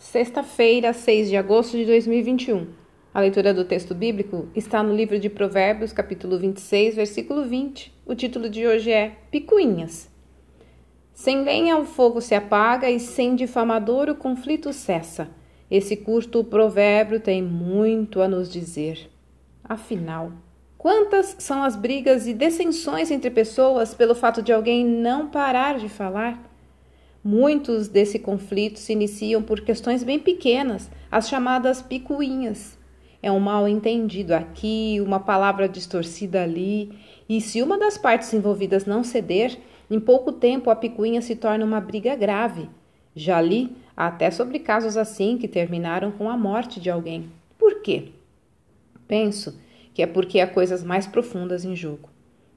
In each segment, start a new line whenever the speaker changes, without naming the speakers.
Sexta-feira, 6 de agosto de 2021. A leitura do texto bíblico está no livro de Provérbios, capítulo 26, versículo 20. O título de hoje é Picuinhas. Sem lenha o fogo se apaga e sem difamador o conflito cessa. Esse curto provérbio tem muito a nos dizer. Afinal, quantas são as brigas e dissensões entre pessoas pelo fato de alguém não parar de falar? Muitos desse conflito se iniciam por questões bem pequenas, as chamadas picuinhas. É um mal entendido aqui, uma palavra distorcida ali, e se uma das partes envolvidas não ceder, em pouco tempo a picuinha se torna uma briga grave. Já li até sobre casos assim que terminaram com a morte de alguém. Por quê? Penso que é porque há coisas mais profundas em jogo.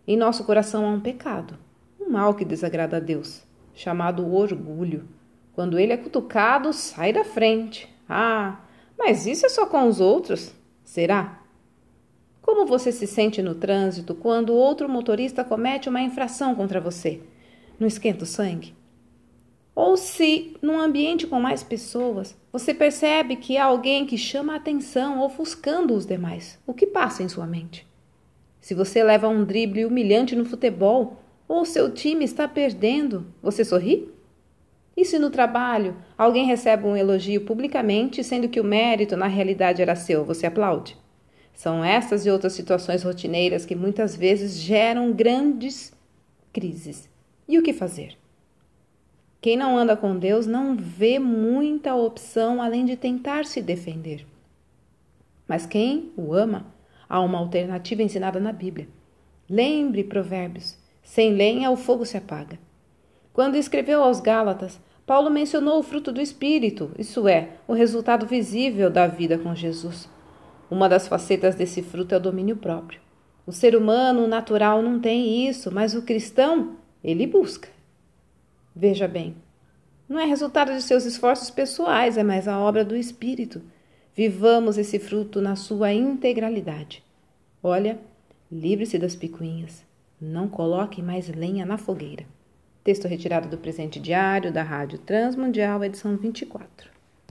Em nosso coração há um pecado, um mal que desagrada a Deus chamado orgulho. Quando ele é cutucado, sai da frente. Ah, mas isso é só com os outros? Será? Como você se sente no trânsito quando outro motorista comete uma infração contra você? Não esquenta o sangue? Ou se, num ambiente com mais pessoas, você percebe que há alguém que chama a atenção ofuscando os demais, o que passa em sua mente? Se você leva um drible humilhante no futebol, ou seu time está perdendo, você sorri? E se no trabalho alguém recebe um elogio publicamente, sendo que o mérito na realidade era seu, você aplaude? São essas e outras situações rotineiras que muitas vezes geram grandes crises. E o que fazer? Quem não anda com Deus não vê muita opção além de tentar se defender. Mas quem o ama, há uma alternativa ensinada na Bíblia. Lembre Provérbios sem lenha, o fogo se apaga. Quando escreveu aos Gálatas, Paulo mencionou o fruto do Espírito, isso é, o resultado visível da vida com Jesus. Uma das facetas desse fruto é o domínio próprio. O ser humano natural não tem isso, mas o cristão, ele busca. Veja bem, não é resultado de seus esforços pessoais, é mais a obra do Espírito. Vivamos esse fruto na sua integralidade. Olha, livre-se das picuinhas. Não coloque mais lenha na fogueira. Texto retirado do presente diário da Rádio Transmundial, edição 24.